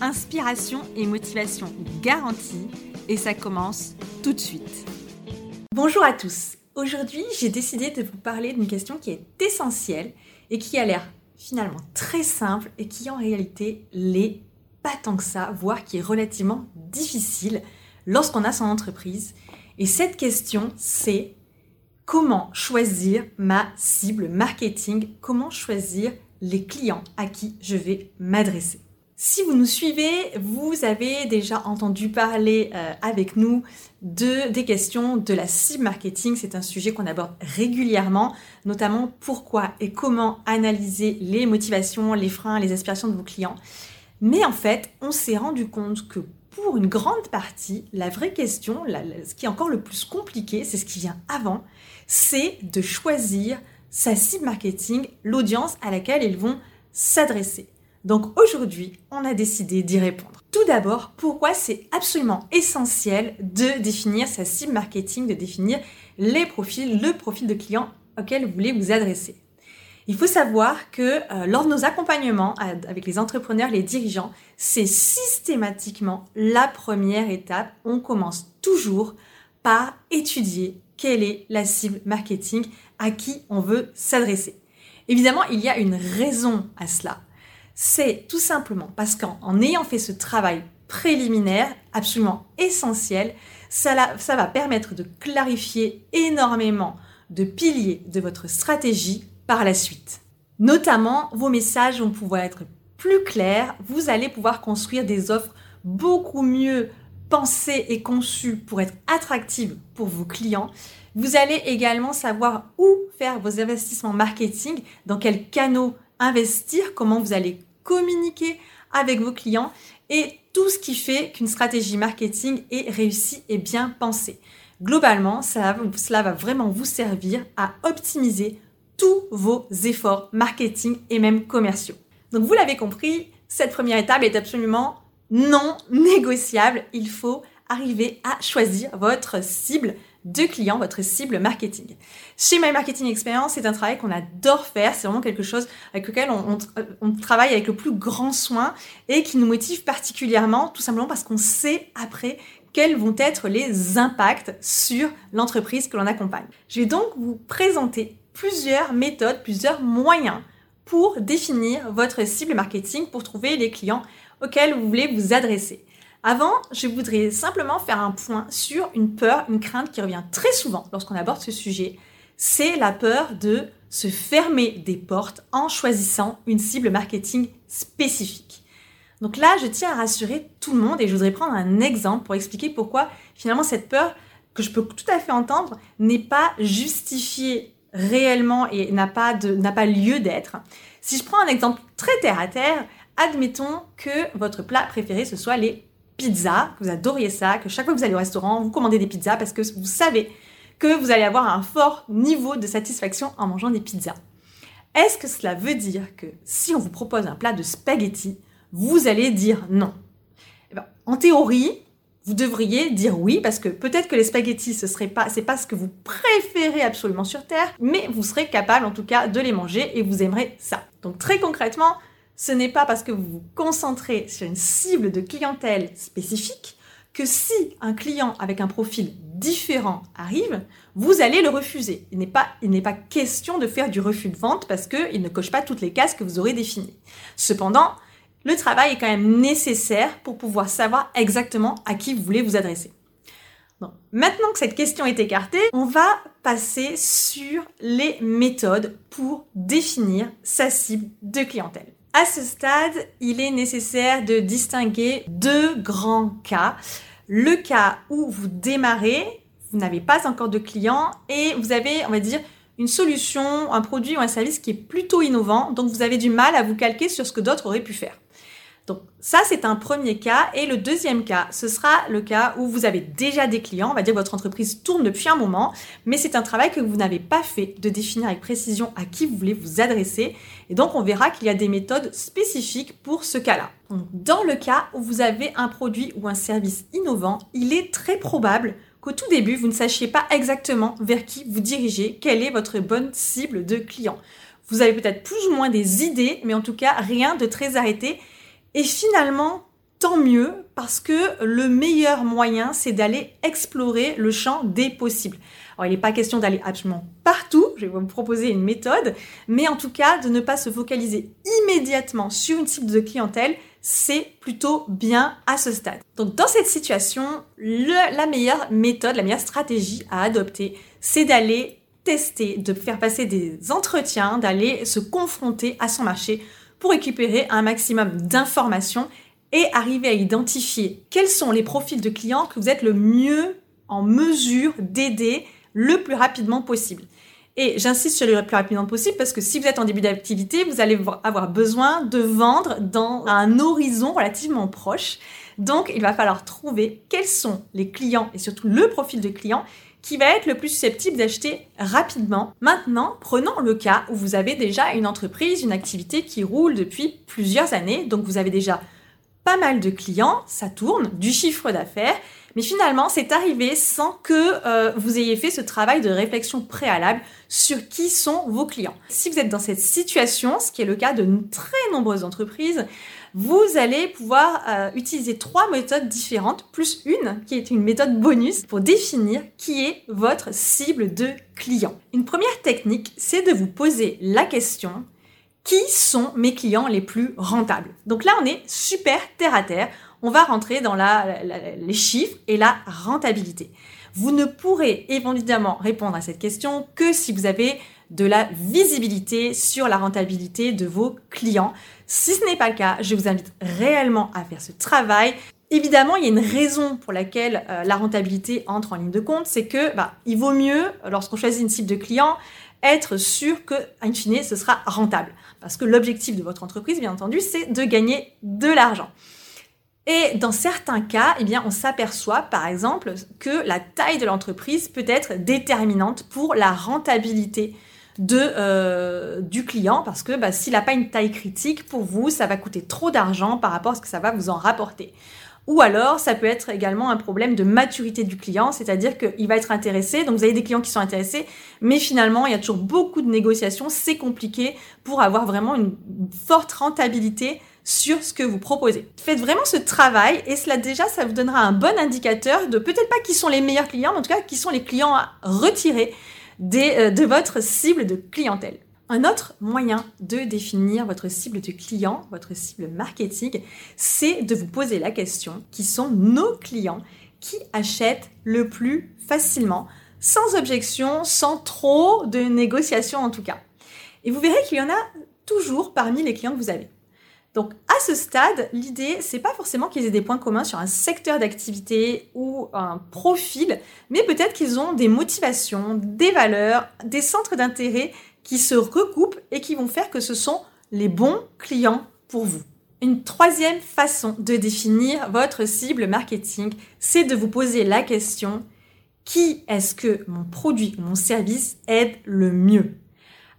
inspiration et motivation garantie et ça commence tout de suite. Bonjour à tous. Aujourd'hui, j'ai décidé de vous parler d'une question qui est essentielle et qui a l'air finalement très simple et qui en réalité l'est pas tant que ça, voire qui est relativement difficile lorsqu'on a son entreprise. Et cette question, c'est comment choisir ma cible marketing, comment choisir les clients à qui je vais m'adresser? Si vous nous suivez, vous avez déjà entendu parler euh, avec nous de, des questions de la cible marketing. C'est un sujet qu'on aborde régulièrement, notamment pourquoi et comment analyser les motivations, les freins, les aspirations de vos clients. Mais en fait, on s'est rendu compte que pour une grande partie, la vraie question, ce qui est encore le plus compliqué, c'est ce qui vient avant, c'est de choisir sa cible marketing, l'audience à laquelle ils vont s'adresser. Donc aujourd'hui, on a décidé d'y répondre. Tout d'abord, pourquoi c'est absolument essentiel de définir sa cible marketing, de définir les profils, le profil de client auquel vous voulez vous adresser. Il faut savoir que euh, lors de nos accompagnements avec les entrepreneurs, les dirigeants, c'est systématiquement la première étape. On commence toujours par étudier quelle est la cible marketing à qui on veut s'adresser. Évidemment, il y a une raison à cela c'est tout simplement parce qu'en ayant fait ce travail préliminaire absolument essentiel, ça, va permettre de clarifier énormément de piliers de votre stratégie par la suite. Notamment, vos messages vont pouvoir être plus clairs, vous allez pouvoir construire des offres beaucoup mieux pensées et conçues pour être attractives pour vos clients. Vous allez également savoir où faire vos investissements marketing, dans quels canaux investir, comment vous allez communiquer avec vos clients et tout ce qui fait qu'une stratégie marketing est réussie et bien pensée. Globalement, cela va vraiment vous servir à optimiser tous vos efforts marketing et même commerciaux. Donc vous l'avez compris, cette première étape est absolument non négociable. Il faut arriver à choisir votre cible de clients, votre cible marketing. Chez My Marketing Experience, c'est un travail qu'on adore faire. C'est vraiment quelque chose avec lequel on, travaille avec le plus grand soin et qui nous motive particulièrement, tout simplement parce qu'on sait après quels vont être les impacts sur l'entreprise que l'on accompagne. Je vais donc vous présenter plusieurs méthodes, plusieurs moyens pour définir votre cible marketing, pour trouver les clients auxquels vous voulez vous adresser. Avant, je voudrais simplement faire un point sur une peur, une crainte qui revient très souvent lorsqu'on aborde ce sujet. C'est la peur de se fermer des portes en choisissant une cible marketing spécifique. Donc là, je tiens à rassurer tout le monde et je voudrais prendre un exemple pour expliquer pourquoi finalement cette peur que je peux tout à fait entendre n'est pas justifiée réellement et n'a pas, lieu d'être. Si je prends un exemple très terre à terre, admettons que votre plat préféré ce soit les pizza, que vous adoriez ça, que chaque fois que vous allez au restaurant, vous commandez des pizzas parce que vous savez que vous allez avoir un fort niveau de satisfaction en mangeant des pizzas. Est-ce que cela veut dire que si on vous propose un plat de spaghettis, vous allez dire non? Eh ben, En théorie, vous devriez dire oui parce que peut-être que les spaghettis ce serait pas c'est pas ce que vous préférez absolument sur terre, mais vous serez capable en tout cas de les manger et vous aimerez ça. Donc très concrètement, ce n'est pas parce que vous vous concentrez sur une cible de clientèle spécifique que si un client avec un profil différent arrive, vous allez le refuser. Il n'est pas, question de faire du refus de vente parce qu'il ne coche pas toutes les cases que vous aurez définies. Cependant, le travail est quand même nécessaire pour pouvoir savoir exactement à qui vous voulez vous adresser. maintenant que cette question est écartée, on va passer sur les méthodes pour définir sa cible de clientèle. À ce stade, il est nécessaire de distinguer deux grands cas. Le cas où vous démarrez, vous n'avez pas encore de clients et vous avez, on va dire, une solution, un produit ou un service qui est plutôt innovant, donc vous avez du mal à vous calquer sur ce que d'autres auraient pu faire. Donc ça, c'est un premier cas. Et le deuxième cas, ce sera le cas où vous avez déjà des clients. On va dire que votre entreprise tourne depuis un moment, mais c'est un travail que vous n'avez pas fait de définir avec précision à qui vous voulez vous adresser. Et donc, on verra qu'il y a des méthodes spécifiques pour ce cas-là. Dans le cas où vous avez un produit ou un service innovant, il est très probable qu'au tout début, vous ne sachiez pas exactement vers qui vous dirigez, quelle est votre bonne cible de client. Vous avez peut-être plus ou moins des idées, mais en tout cas rien de très arrêté. Et finalement, tant mieux, parce que le meilleur moyen, c'est d'aller explorer le champ des possibles. Alors, il n'est pas question d'aller absolument partout, je vais vous proposer une méthode, mais en tout cas, de ne pas se focaliser immédiatement sur une cible de clientèle, c'est plutôt bien à ce stade. Donc, dans cette situation, la meilleure méthode, la meilleure stratégie à adopter, c'est d'aller tester, de faire passer des entretiens, d'aller se confronter à son marché pour récupérer un maximum d'informations et arriver à identifier quels sont les profils de clients que vous êtes le mieux en mesure d'aider le plus rapidement possible. Et j'insiste sur le plus rapidement possible parce que si vous êtes en début d'activité, vous allez avoir besoin de vendre dans un horizon relativement proche. Donc, il va falloir trouver quels sont les clients et surtout le profil de clients qui va être le plus susceptible d'acheter rapidement. Maintenant, prenons le cas où vous avez déjà une entreprise, une activité qui roule depuis plusieurs années, donc vous avez déjà pas mal de clients, ça tourne, du chiffre d'affaires, mais finalement c'est arrivé sans que euh, vous ayez fait ce travail de réflexion préalable sur qui sont vos clients. Si vous êtes dans cette situation, ce qui est le cas de très nombreuses entreprises, vous allez pouvoir euh, utiliser trois méthodes différentes, plus une qui est une méthode bonus pour définir qui est votre cible de client. Une première technique, c'est de vous poser la question qui sont mes clients les plus rentables? Donc là, on est super terre à terre. On va rentrer dans les chiffres et la rentabilité. Vous ne pourrez évidemment répondre à cette question que si vous avez de la visibilité sur la rentabilité de vos clients. Si ce n'est pas le cas, je vous invite réellement à faire ce travail. Évidemment, il y a une raison pour laquelle euh, la rentabilité entre en ligne de compte, c'est que bah, vaut mieux, lorsqu'on choisit une cible de clients, être sûr que, in fine, ce sera rentable. Parce que l'objectif de votre entreprise, bien entendu, c'est de gagner de l'argent. Et dans certains cas, eh bien, on s'aperçoit par exemple que la taille de l'entreprise peut être déterminante pour la rentabilité de, euh, du client parce que bah, s'il n'a pas une taille critique, pour vous, ça va coûter trop d'argent par rapport à ce que ça va vous en rapporter. Ou alors, ça peut être également un problème de maturité du client, c'est-à-dire qu'il va être intéressé, donc vous avez des clients qui sont intéressés, mais finalement, il y a toujours beaucoup de négociations, c'est compliqué pour avoir vraiment une forte rentabilité sur ce que vous proposez. Faites vraiment ce travail et cela déjà, ça vous donnera un bon indicateur de peut-être pas qui sont les meilleurs clients, mais en tout cas qui sont les clients à retirer euh, de votre cible de clientèle. Un autre moyen de définir votre cible de client, votre cible marketing, c'est de vous poser la question qui sont nos clients qui achètent le plus facilement, sans objection, sans trop de négociations en tout cas. Et vous verrez qu'il y en a toujours parmi les clients que vous avez. Donc à ce stade, l'idée, c'est pas forcément qu'ils aient des points communs sur un secteur d'activité ou un profil, mais peut-être qu'ils ont des motivations, des valeurs, des centres d'intérêt qui se recoupent et qui vont faire que ce sont les bons clients pour vous. Une troisième façon de définir votre cible marketing, c'est de vous poser la question qui est-ce que mon produit ou mon service aide le mieux?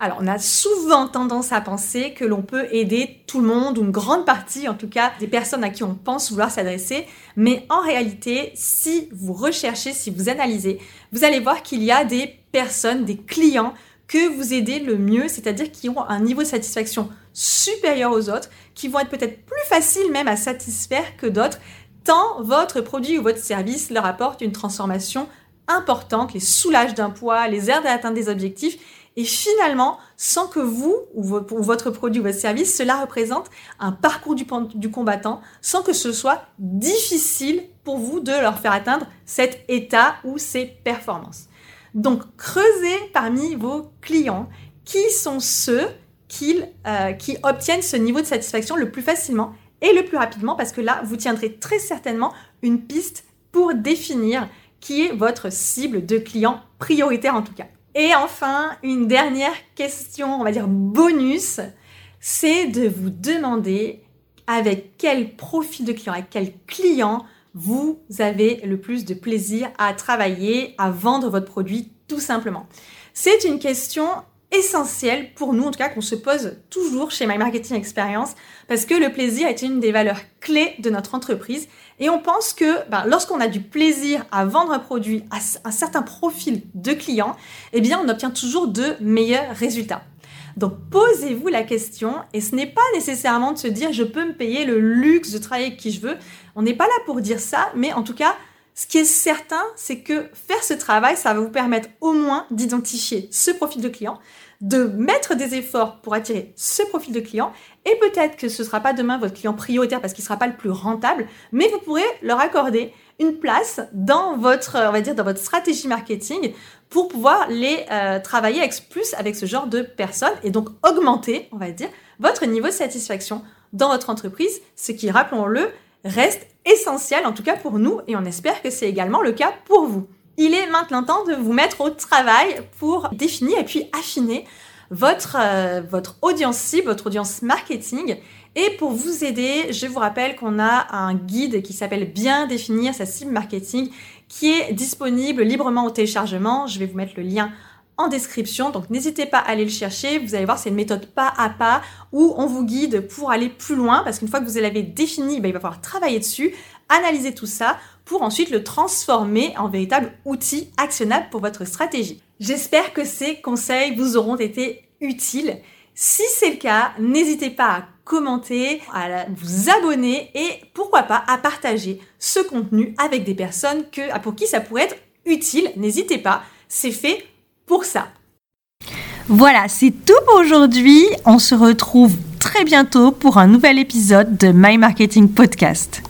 Alors, on a souvent tendance à penser que l'on peut aider tout le monde, ou une grande partie en tout cas, des personnes à qui on pense vouloir s'adresser. Mais en réalité, si vous recherchez, si vous analysez, vous allez voir qu'il y a des personnes, des clients que vous aidez le mieux, c'est-à-dire qui ont un niveau de satisfaction supérieur aux autres, qui vont être peut-être plus faciles même à satisfaire que d'autres, tant votre produit ou votre service leur apporte une transformation importante, les soulage d'un poids, les aide à atteindre des objectifs et finalement, sans que vous ou votre produit ou votre service, cela représente un parcours du, combattant, sans que ce soit difficile pour vous de leur faire atteindre cet état ou ces performances. Donc, creusez parmi vos clients qui sont ceux euh, qui obtiennent ce niveau de satisfaction le plus facilement et le plus rapidement, parce que là, vous tiendrez très certainement une piste pour définir qui est votre cible de client prioritaire en tout cas. Et enfin, une dernière question, on va dire bonus, c'est de vous demander avec quel profil de client, avec quel client vous avez le plus de plaisir à travailler, à vendre votre produit tout simplement. C'est une question essentielle pour nous, en tout cas qu'on se pose toujours chez My Marketing Experience, parce que le plaisir est une des valeurs clés de notre entreprise. Et on pense que ben, lorsqu'on a du plaisir à vendre un produit à un certain profil de clients, eh bien on obtient toujours de meilleurs résultats. Donc posez-vous la question et ce n'est pas nécessairement de se dire je peux me payer le luxe de travailler avec qui je veux. On n'est pas là pour dire ça, mais en tout cas, ce qui est certain, c'est que faire ce travail, ça va vous permettre au moins d'identifier ce profil de client, de mettre des efforts pour attirer ce profil de client et peut-être que ce ne sera pas demain votre client prioritaire parce qu'il ne sera pas le plus rentable, mais vous pourrez leur accorder une place dans votre, on va dire, dans votre stratégie marketing pour pouvoir les euh, travailler avec plus avec ce genre de personnes et donc augmenter, on va dire, votre niveau de satisfaction dans votre entreprise, ce qui, rappelons-le, reste essentiel, en tout cas pour nous, et on espère que c'est également le cas pour vous. Il est maintenant temps de vous mettre au travail pour définir et puis affiner votre, euh, votre audience cible, votre audience marketing. Et pour vous aider, je vous rappelle qu'on a un guide qui s'appelle Bien définir sa cible marketing qui est disponible librement au téléchargement. Je vais vous mettre le lien en description. Donc n'hésitez pas à aller le chercher. Vous allez voir, c'est une méthode pas à pas où on vous guide pour aller plus loin parce qu'une fois que vous l'avez défini, ben, il va falloir travailler dessus, analyser tout ça pour ensuite le transformer en véritable outil actionnable pour votre stratégie. J'espère que ces conseils vous auront été utiles. Si c'est le cas, n'hésitez pas à commenter, à vous abonner et pourquoi pas à partager ce contenu avec des personnes que, pour qui ça pourrait être utile. N'hésitez pas, c'est fait pour ça. Voilà, c'est tout pour aujourd'hui. On se retrouve très bientôt pour un nouvel épisode de My Marketing Podcast.